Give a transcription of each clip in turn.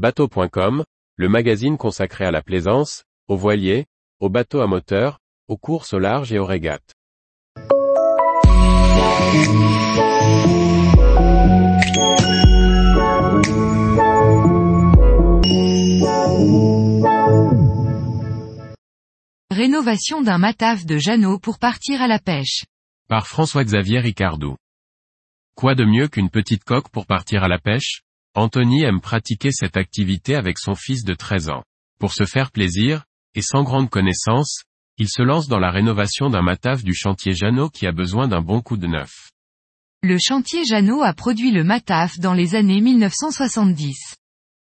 Bateau.com, le magazine consacré à la plaisance, aux voiliers, aux bateaux à moteur, aux courses au large et aux régates. Rénovation d'un mataf de Jeannot pour partir à la pêche. Par François-Xavier Ricardou. Quoi de mieux qu'une petite coque pour partir à la pêche? Anthony aime pratiquer cette activité avec son fils de 13 ans. Pour se faire plaisir, et sans grande connaissance, il se lance dans la rénovation d'un mataf du chantier Jeannot qui a besoin d'un bon coup de neuf. Le chantier Jeannot a produit le mataf dans les années 1970.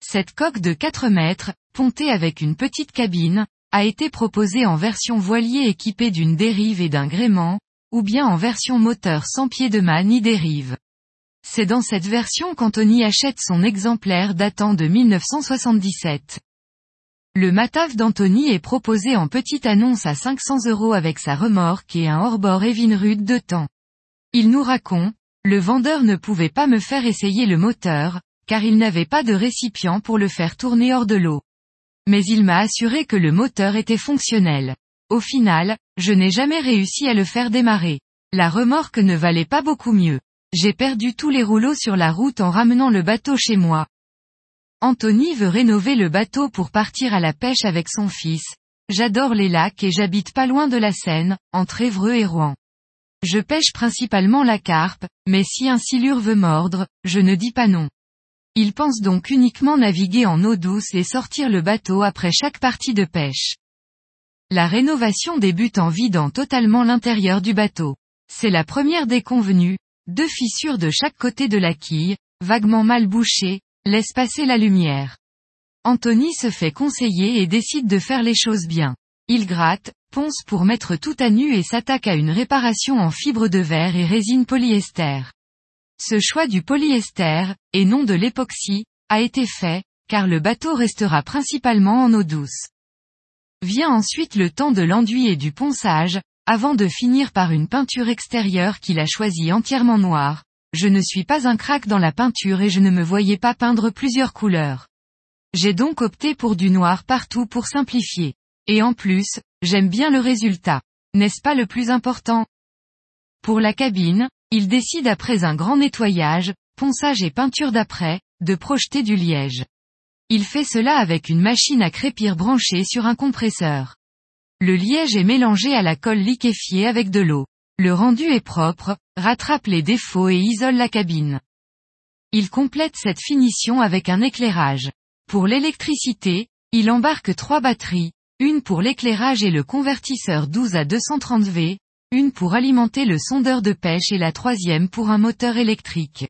Cette coque de 4 mètres, pontée avec une petite cabine, a été proposée en version voilier équipée d'une dérive et d'un gréement, ou bien en version moteur sans pied de mât ni dérive. C'est dans cette version qu'Anthony achète son exemplaire datant de 1977. Le Mataf d'Anthony est proposé en petite annonce à 500 euros avec sa remorque et un hors-bord Evinrude de temps. Il nous raconte, le vendeur ne pouvait pas me faire essayer le moteur, car il n'avait pas de récipient pour le faire tourner hors de l'eau. Mais il m'a assuré que le moteur était fonctionnel. Au final, je n'ai jamais réussi à le faire démarrer. La remorque ne valait pas beaucoup mieux. J'ai perdu tous les rouleaux sur la route en ramenant le bateau chez moi. Anthony veut rénover le bateau pour partir à la pêche avec son fils. J'adore les lacs et j'habite pas loin de la Seine, entre Évreux et Rouen. Je pêche principalement la carpe, mais si un silure veut mordre, je ne dis pas non. Il pense donc uniquement naviguer en eau douce et sortir le bateau après chaque partie de pêche. La rénovation débute en vidant totalement l'intérieur du bateau. C'est la première des convenues, deux fissures de chaque côté de la quille, vaguement mal bouchées, laissent passer la lumière. Anthony se fait conseiller et décide de faire les choses bien. Il gratte, ponce pour mettre tout à nu et s'attaque à une réparation en fibre de verre et résine polyester. Ce choix du polyester, et non de l'époxy, a été fait, car le bateau restera principalement en eau douce. Vient ensuite le temps de l'enduit et du ponçage, avant de finir par une peinture extérieure qu'il a choisie entièrement noire. Je ne suis pas un crack dans la peinture et je ne me voyais pas peindre plusieurs couleurs. J'ai donc opté pour du noir partout pour simplifier. Et en plus, j'aime bien le résultat. N'est-ce pas le plus important? Pour la cabine, il décide après un grand nettoyage, ponçage et peinture d'après, de projeter du liège. Il fait cela avec une machine à crépir branchée sur un compresseur. Le liège est mélangé à la colle liquéfiée avec de l'eau. Le rendu est propre, rattrape les défauts et isole la cabine. Il complète cette finition avec un éclairage. Pour l'électricité, il embarque trois batteries, une pour l'éclairage et le convertisseur 12 à 230 V, une pour alimenter le sondeur de pêche et la troisième pour un moteur électrique.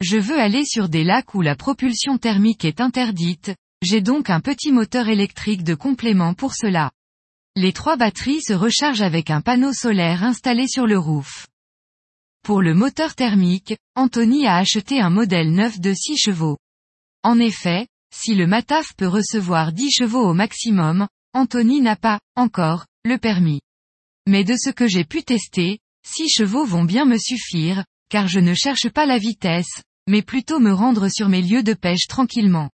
Je veux aller sur des lacs où la propulsion thermique est interdite, j'ai donc un petit moteur électrique de complément pour cela. Les trois batteries se rechargent avec un panneau solaire installé sur le roof. Pour le moteur thermique, Anthony a acheté un modèle neuf de 6 chevaux. En effet, si le Mataf peut recevoir 10 chevaux au maximum, Anthony n'a pas, encore, le permis. Mais de ce que j'ai pu tester, 6 chevaux vont bien me suffire, car je ne cherche pas la vitesse, mais plutôt me rendre sur mes lieux de pêche tranquillement.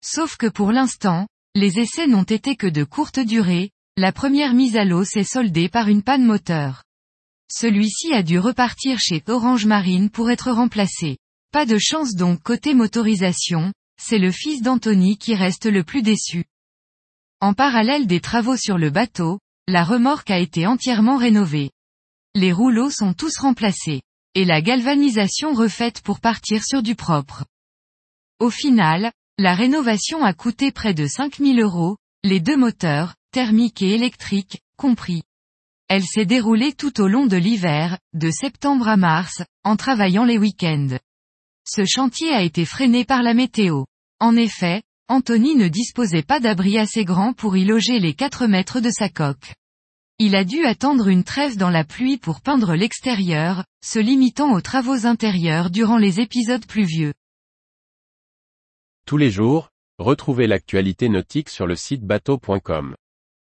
Sauf que pour l'instant, les essais n'ont été que de courte durée, la première mise à l'eau s'est soldée par une panne moteur. Celui-ci a dû repartir chez Orange Marine pour être remplacé. Pas de chance donc côté motorisation, c'est le fils d'Anthony qui reste le plus déçu. En parallèle des travaux sur le bateau, la remorque a été entièrement rénovée. Les rouleaux sont tous remplacés. Et la galvanisation refaite pour partir sur du propre. Au final, la rénovation a coûté près de 5000 euros, les deux moteurs, thermique et électrique, compris. Elle s'est déroulée tout au long de l'hiver, de septembre à mars, en travaillant les week-ends. Ce chantier a été freiné par la météo. En effet, Anthony ne disposait pas d'abri assez grand pour y loger les 4 mètres de sa coque. Il a dû attendre une trêve dans la pluie pour peindre l'extérieur, se limitant aux travaux intérieurs durant les épisodes pluvieux. Tous les jours, retrouvez l'actualité nautique sur le site bateau.com.